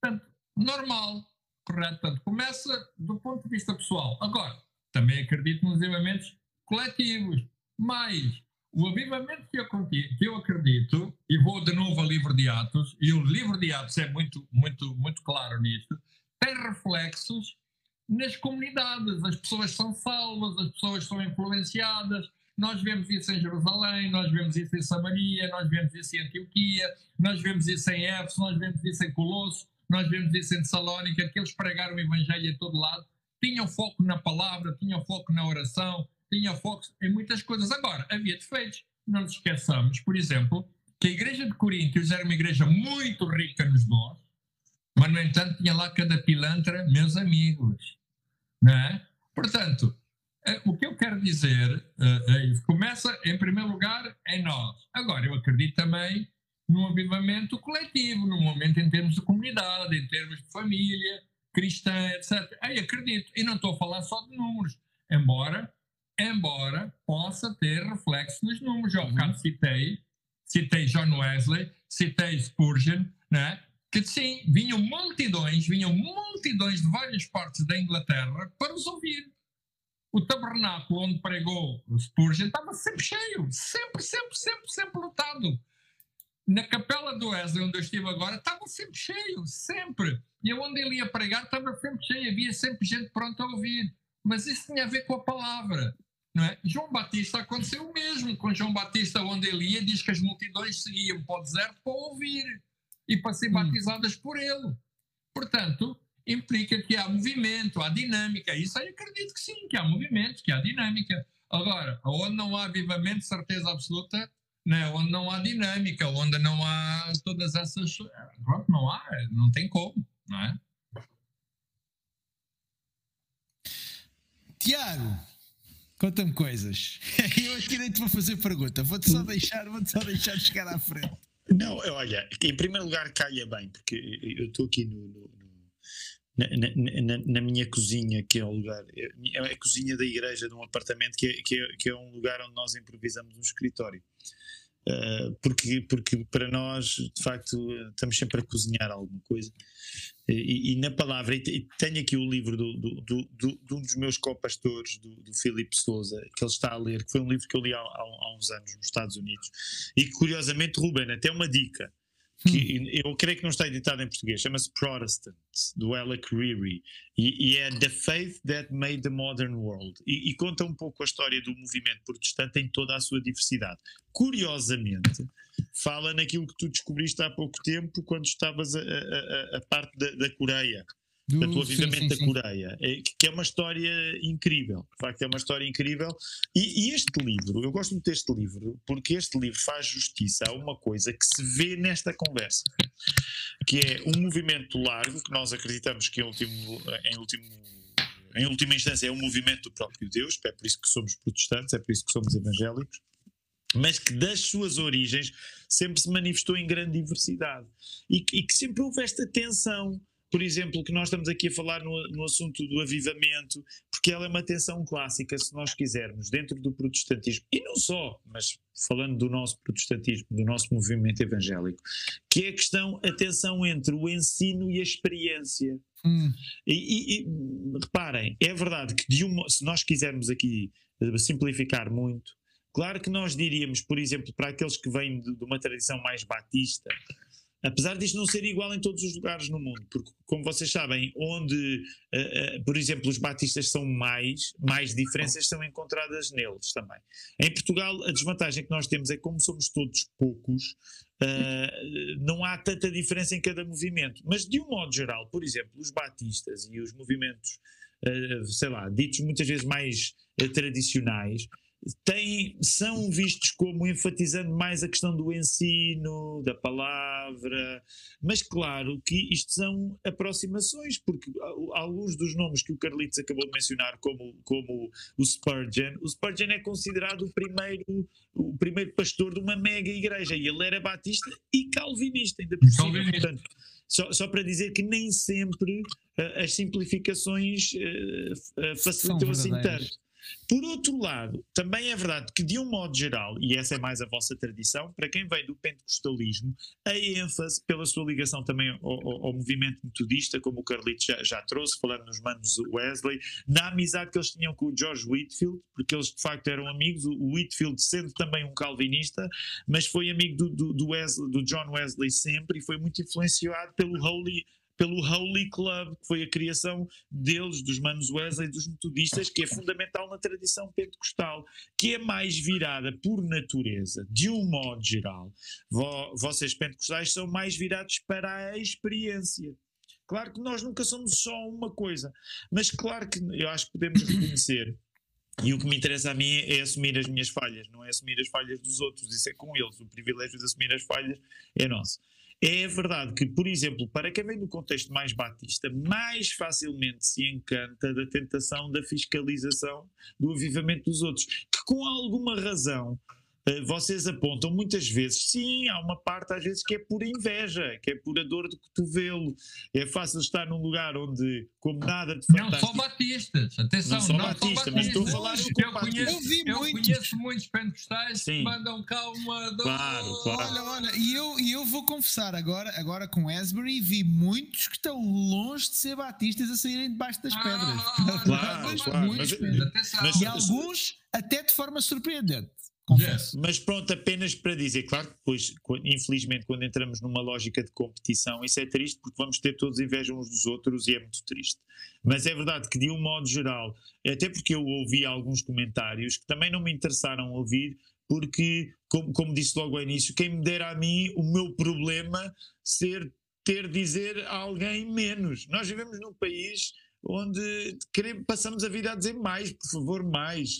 Portanto, normal, correto? Portanto, começa do ponto de vista pessoal. Agora, também acredito nos avivamentos coletivos, mas o avivamento que eu, que eu acredito, e vou de novo ao livro de Atos, e o livro de Atos é muito, muito, muito claro nisto, tem reflexos nas comunidades. As pessoas são salvas, as pessoas são influenciadas. Nós vemos isso em Jerusalém, nós vemos isso em Samaria, nós vemos isso em Antioquia, nós vemos isso em Éfeso, nós vemos isso em Colosso, nós vemos isso em Salónica, que eles pregaram o Evangelho em todo lado, tinham foco na palavra, tinham foco na oração, tinham foco em muitas coisas. Agora, havia defeitos. Não nos esqueçamos, por exemplo, que a igreja de Coríntios era uma igreja muito rica nos dons, mas, no entanto, tinha lá cada pilantra, meus amigos. Né? Portanto, é, o que eu quero dizer é, isso. Começa, em primeiro lugar, em nós. Agora, eu acredito também num avivamento coletivo, num momento em termos de comunidade, em termos de família. cristã, etc. Aí acredito. E não estou a falar só de números, embora, embora possa ter reflexo nos números. Eu, uhum. citei, citei John Wesley, citei Spurgeon, né? Que sim, vinham multidões, vinham multidões de várias partes da Inglaterra para os ouvir. O tabernáculo onde pregou Spurgeon estava sempre cheio, sempre, sempre, sempre, sempre lotado. Na capela do Wesley, onde eu estive agora, estava sempre cheio, sempre. E onde ele ia pregar estava sempre cheio, havia sempre gente pronta a ouvir. Mas isso tinha a ver com a palavra. Não é? João Batista aconteceu o mesmo. Com João Batista, onde ele ia, diz que as multidões seguiam para o deserto para ouvir e para ser hum. batizadas por ele. Portanto, implica que há movimento, há dinâmica. Isso aí acredito que sim, que há movimento, que há dinâmica. Agora, onde não há avivamento, certeza absoluta, né? onde não há dinâmica, onde não há todas essas. Não há, não tem como, não é? Tiago, conta-me coisas. Eu aqui nem te vou fazer pergunta, vou-te só deixar, vou-te só deixar chegar à frente. Não, olha, em primeiro lugar caia bem, porque eu estou aqui no, no, na, na, na, minha cozinha, que é o lugar, é, é a cozinha da igreja de um apartamento, que é, que é, que é um lugar onde nós improvisamos um escritório. Uh, porque, porque para nós, de facto, estamos sempre a cozinhar alguma coisa. E, e na palavra, e tenho aqui o livro do, do, do, de um dos meus copastores, do, do Filipe Souza, que ele está a ler, que foi um livro que eu li há, há uns anos nos Estados Unidos. E curiosamente, Ruben, até uma dica que hum. eu creio que não está editado em português, chama-se Protestant, do Alec Reary, e, e, é The Faith That Made the Modern World, e, e, conta um pouco a história do movimento protestante em toda a sua diversidade. Curiosamente, fala naquilo que tu descobriste há pouco tempo, quando estavas a, a, a parte da, da Coreia, do, Portanto, o avivamento da Coreia, é, que é uma história incrível, de facto é uma história incrível. E, e, este livro, eu gosto muito deste livro, porque este livro faz justiça a uma coisa que se vê nesta conversa, que é um movimento largo, que nós acreditamos que em último, em último em última instância é um movimento do próprio Deus, é por isso que somos protestantes, é por isso que somos evangélicos, mas que das suas origens sempre se manifestou em grande diversidade e, e que sempre houve esta tensão por exemplo, que nós estamos aqui a falar no, no, assunto do avivamento, porque ela é uma tensão clássica, se nós quisermos, dentro do protestantismo, e não só, mas falando do nosso protestantismo, do nosso movimento evangélico, que é a questão, a tensão entre o ensino e a experiência. Hum. E, e, e, reparem, é verdade que de uma, se nós quisermos aqui eh, simplificar muito, claro que nós diríamos, por exemplo, para aqueles que vêm de, de uma tradição mais batista, Apesar disto não ser igual em todos os lugares no mundo, porque, como vocês sabem, onde, uh, uh, por exemplo, os batistas são mais, mais diferenças são encontradas neles também. Em Portugal, a desvantagem que nós temos é que, como somos todos poucos, uh, não há tanta diferença em cada movimento. Mas, de um modo geral, por exemplo, os batistas e os movimentos, sei lá, ditos muitas vezes mais tradicionais, têm, são vistos como enfatizando mais a questão do ensino, da palavra, mas claro que isto são aproximações, porque alguns dos nomes que o Carlitos acabou de mencionar, como, como o Spurgeon, o Spurgeon é considerado o primeiro, o primeiro pastor de uma mega igreja, e ele era batista e calvinista, ainda por cima, portanto, só, só, para dizer que nem sempre uh, as simplificações uh, uh, facilitam assim tanto. Por outro lado, também é verdade que, de um modo geral, e essa é mais a vossa tradição, para quem vem do pentecostalismo, a ênfase pela sua ligação também ao, ao, movimento metodista, como o Carlito já, já, trouxe, falando nos manos Wesley, na amizade que eles tinham com o George Whitfield, porque eles de facto eram amigos, o Whitfield sendo também um calvinista, mas foi amigo do, do, do, Wesley, do John Wesley sempre e foi muito influenciado pelo Holy pelo Holy Club, que foi a criação deles, dos Manos Wesley, dos metodistas, que é fundamental na tradição pentecostal, que é mais virada por natureza, de um modo geral. Vocês pentecostais são mais virados para a experiência. Claro que nós nunca somos só uma coisa, mas claro que eu acho que podemos reconhecer e o que me interessa a mim é assumir as minhas falhas, não é assumir as falhas dos outros. Isso é com eles. O privilégio de assumir as falhas é nosso. É verdade que, por exemplo, para quem vem do contexto mais batista, mais facilmente se encanta da tentação da fiscalização do avivamento dos outros, que com alguma razão vocês apontam muitas vezes, sim, há uma parte às vezes que é pura inveja, que é pura dor de cotovelo. É fácil estar num lugar onde, como nada de fantástico... Não só batistas, atenção, não só não batista, só mas estou a falar eu, conheço, eu, eu conheço muitos pentecostais que mandam cá uma dor. Claro, claro. Olha, olha, e eu, e eu vou confessar agora, agora com Asbury, vi muitos que estão longe de ser batistas a saírem debaixo das pedras. Ah, claro, claro. Muitos, mas, mas, e alguns até de forma surpreendente. Confesso. Mas pronto, apenas para dizer, claro que depois, infelizmente, quando entramos numa lógica de competição, isso é triste porque vamos ter todos inveja uns dos outros e é muito triste. Mas é verdade que, de um modo geral, até porque eu ouvi alguns comentários que também não me interessaram ouvir, porque, como, como disse logo ao início, quem me dera a mim o meu problema ser ter dizer a alguém menos. Nós vivemos num país onde queremos, passamos a vida a dizer mais, por favor, mais.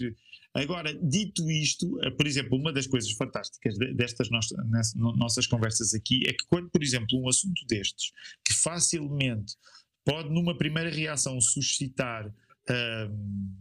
Agora, dito isto, eh, por exemplo, uma das coisas fantásticas destas nossas, conversas aqui é que quando, por exemplo, um assunto destes, que facilmente pode, numa primeira reação, suscitar hum,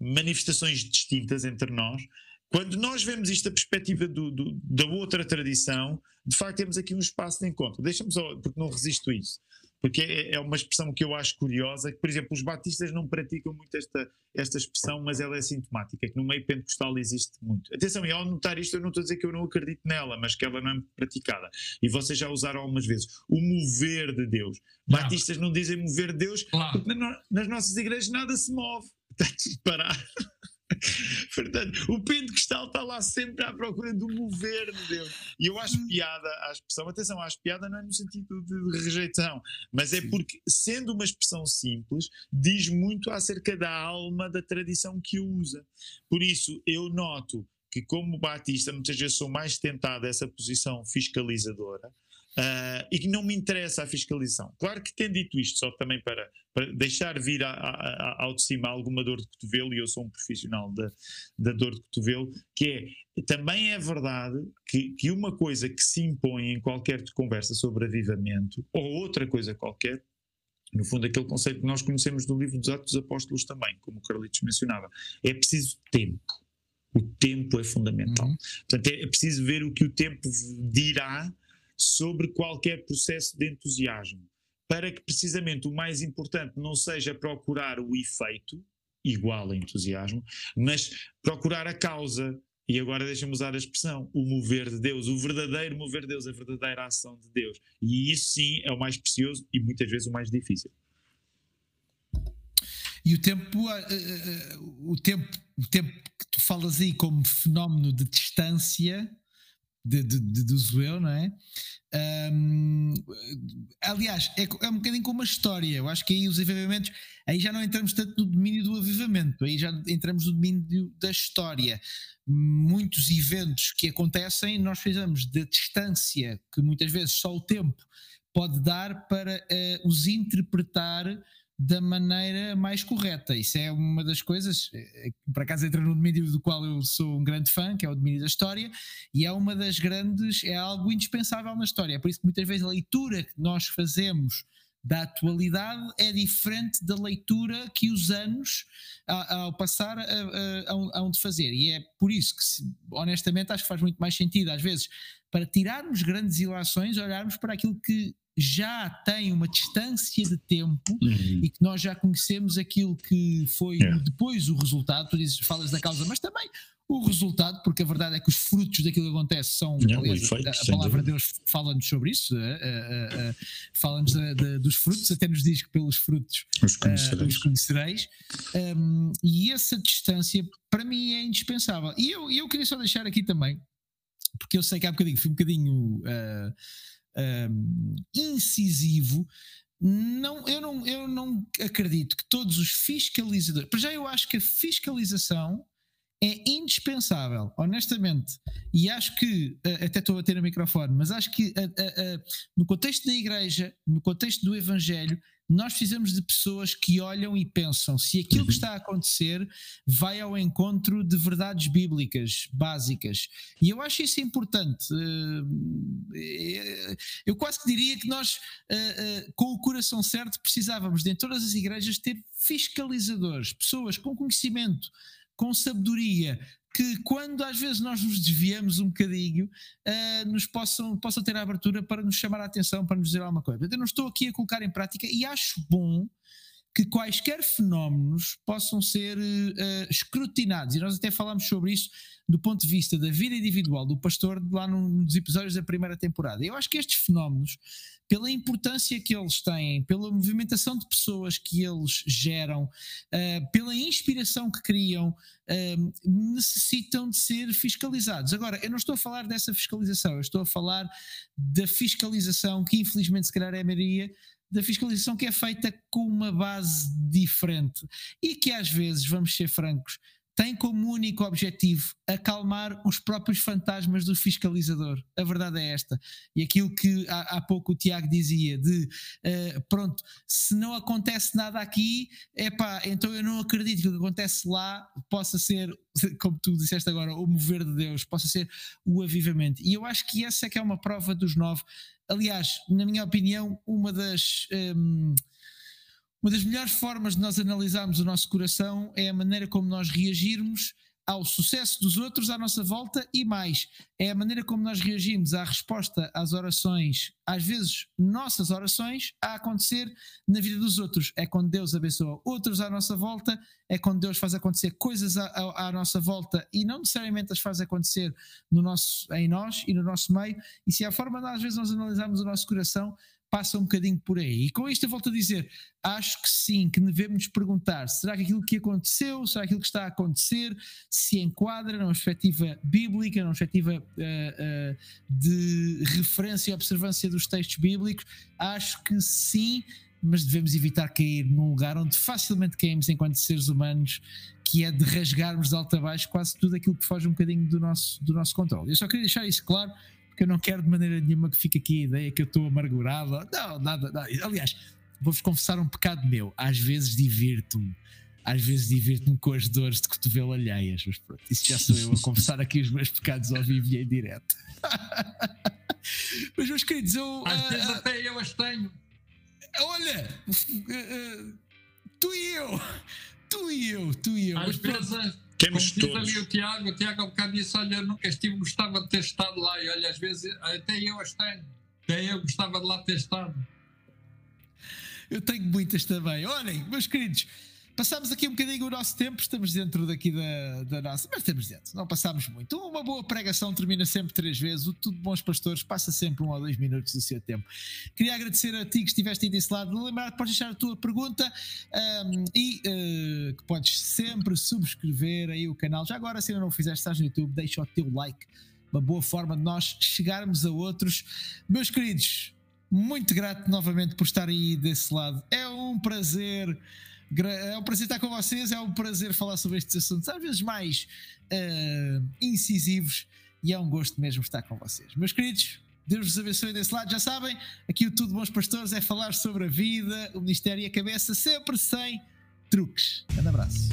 manifestações distintas entre nós, quando nós vemos isto da perspectiva do, do, da outra tradição, de facto temos aqui um espaço de encontro. Deixa-me só, porque não resisto a isso porque é, é, uma expressão que eu acho curiosa, que, por exemplo, os batistas não praticam muito esta, esta expressão, mas ela é sintomática, que no meio pentecostal existe muito. Atenção, e ao notar isto, eu não estou a dizer que eu não acredito nela, mas que ela não é praticada. E vocês já usaram algumas vezes o mover de Deus. Batistas não dizem mover de Deus, claro. porque nas nossas igrejas nada se move. Tens de parar. Portanto, o pentecostal está lá sempre à procura do mover de Deus. E eu acho hum. piada à expressão, atenção, acho piada não é no sentido de rejeição, mas é porque, sendo uma expressão simples, diz muito acerca da alma da tradição que o usa. Por isso, eu noto que, como Batista, muitas vezes sou mais tentado a essa posição fiscalizadora, Uh, e que não me interessa a fiscalização. Claro que tendo dito isto, só também para, para deixar vir a, a, a, ao de cima alguma dor de cotovelo, e eu sou um profissional da, da dor de cotovelo, que é, também é verdade que, que uma coisa que se impõe em qualquer conversa sobre avivamento, ou outra coisa qualquer, no fundo aquele conceito que nós conhecemos do livro dos Atos dos Apóstolos também, como o Carlitos mencionava, é preciso tempo. O tempo é fundamental. Uhum. Portanto, é preciso ver o que o tempo dirá sobre qualquer processo de entusiasmo, para que precisamente o mais importante não seja procurar o efeito, igual a entusiasmo, mas procurar a causa. E agora deixa-me usar a expressão, o mover de Deus, o verdadeiro mover de Deus, a verdadeira ação de Deus. E isso sim é o mais precioso e muitas vezes o mais difícil. E o tempo, uh, uh, o tempo, o tempo que tu falas aí como fenómeno de distância, de, de, de, do Zoeu, não é? Um, aliás, é, é, um bocadinho como a história. Eu acho que aí os avivamentos, aí já não entramos tanto no domínio do avivamento, aí já entramos no domínio da história. Muitos eventos que acontecem, nós precisamos da distância que muitas vezes só o tempo pode dar para uh, os interpretar da maneira mais correta. Isso é uma das coisas, eh, por acaso entra no domínio do qual eu sou um grande fã, que é o domínio da história, e é uma das grandes, é algo indispensável na história. É por isso que muitas vezes a leitura que nós fazemos da atualidade é diferente da leitura que os anos, ao passar, hão de fazer. E é por isso que, honestamente, acho que faz muito mais sentido, às vezes, para tirarmos grandes ilações, olharmos para aquilo que já tem uma distância de tempo uhum. e que nós já conhecemos aquilo que foi yeah. depois o resultado. Tu dizes, falas da causa, mas também o resultado, porque a verdade é que os frutos daquilo que acontece são. Yeah, aliás, efeito, a, a palavra de Deus fala-nos sobre isso, uh, uh, uh, fala-nos dos frutos, até nos diz que pelos frutos os conhecereis. os conhecereis. Um, e essa distância, para mim, é indispensável. E eu, eu queria só deixar aqui também, porque eu sei que há bocadinho fui um bocadinho um, incisivo. Não, eu, não, eu não acredito que todos os fiscalizadores. Para já, eu acho que a fiscalização é indispensável, honestamente. E acho que, até estou a ter o microfone, mas acho que no contexto da igreja, no contexto do Evangelho, nós precisamos de pessoas que olham e pensam se aquilo que uhum. está a acontecer vai ao encontro de verdades bíblicas básicas. E eu acho isso importante. Eh, eu quase que diria que nós, eh, eh, com o coração certo, precisávamos de em todas as igrejas ter fiscalizadores, pessoas com conhecimento, com sabedoria, que quando às vezes nós nos desviamos um bocadinho, uh, nos possam, possam ter a abertura para nos chamar a atenção, para nos dizer alguma coisa. Eu não estou aqui a colocar em prática e acho bom que quaisquer fenómenos possam ser uh, escrutinados, e nós até falámos sobre isso do ponto de vista da vida individual do pastor lá num dos episódios da primeira temporada. Eu acho que estes fenómenos, pela importância que eles têm, pela movimentação de pessoas que eles geram, uh, pela inspiração que criam, uh, necessitam de ser fiscalizados. Agora, eu não estou a falar dessa fiscalização, eu estou a falar da fiscalização que infelizmente se calhar é a maioria da fiscalização que é feita com uma base diferente e que às vezes, vamos ser francos, tem como único objetivo acalmar os próprios fantasmas do fiscalizador. A verdade é esta. E aquilo que há, há pouco o Tiago dizia: de uh, pronto, se não acontece nada aqui, é pá, então eu não acredito que o que acontece lá possa ser, como tu disseste agora, o mover de Deus, possa ser o avivamento. E eu acho que essa é que é uma prova dos nove. Aliás, na minha opinião, uma das. Um, uma das melhores formas de nós analisarmos o nosso coração é a maneira como nós reagirmos ao sucesso dos outros à nossa volta e mais, é a maneira como nós reagimos à resposta às orações, às vezes nossas orações, a acontecer na vida dos outros. É quando Deus abençoa outros à nossa volta, é quando Deus faz acontecer coisas à, à, à nossa volta e não necessariamente as faz acontecer no nosso, em nós e no nosso meio. E se é a forma às vezes nós analisarmos o nosso coração, passa um bocadinho por aí. E com isto eu volto a dizer: acho que sim, que devemos perguntar: será que aquilo que aconteceu, será que aquilo que está a acontecer se enquadra numa perspectiva bíblica, numa perspectiva uh, uh, de referência e observância dos textos bíblicos? Acho que sim. Mas devemos evitar cair num lugar onde facilmente caímos enquanto seres humanos, que é de rasgarmos de alto a baixo quase tudo aquilo que foge um bocadinho do nosso, do nosso controle. Eu só queria deixar isso claro, eu não quero de maneira nenhuma que fique aqui a ideia que eu estou amargurado. Não, nada, nada. Aliás, vou-vos confessar um pecado meu. Às vezes divirto-me. Às vezes divirto-me com as dores de cotovelo alheias. Mas pronto, isso já sou eu a confessar aqui os meus pecados ao vivo e em direto. mas, meus queridos, eu. Às uh, vezes uh, até eu as tenho. Olha, uh, tu e eu, tu e eu, tu e eu. Às vezes. Temos Como todos. diz ali o Tiago, o Tiago há bocado disse: Olha, eu nunca estive, gostava de ter estado lá. E olha, às vezes até eu as tenho. Até eu gostava de lá ter estado. Eu tenho muitas também. Olhem, meus queridos, Passámos aqui um bocadinho o nosso tempo, estamos dentro daqui da, da nossa, mas estamos dentro, não passámos muito. Uma boa pregação termina sempre três vezes, o Tudo Bons Pastores passa sempre um ou dois minutos do seu tempo. Queria agradecer a ti que estiveste aí desse lado, lembrar que podes deixar a tua pergunta um, e uh, que podes sempre subscrever aí o canal. Já agora, se ainda não fizeste, estás no YouTube, deixa o teu like, uma boa forma de nós chegarmos a outros. Meus queridos, muito grato novamente por estar aí desse lado. É um prazer é um prazer estar com vocês, é um prazer falar sobre estes assuntos, às vezes mais uh, incisivos, e é um gosto mesmo estar com vocês. Meus queridos, Deus vos abençoe desse lado. Já sabem, aqui o Tudo Bons Pastores é falar sobre a vida, o ministério e a cabeça, sempre sem truques. Um abraço.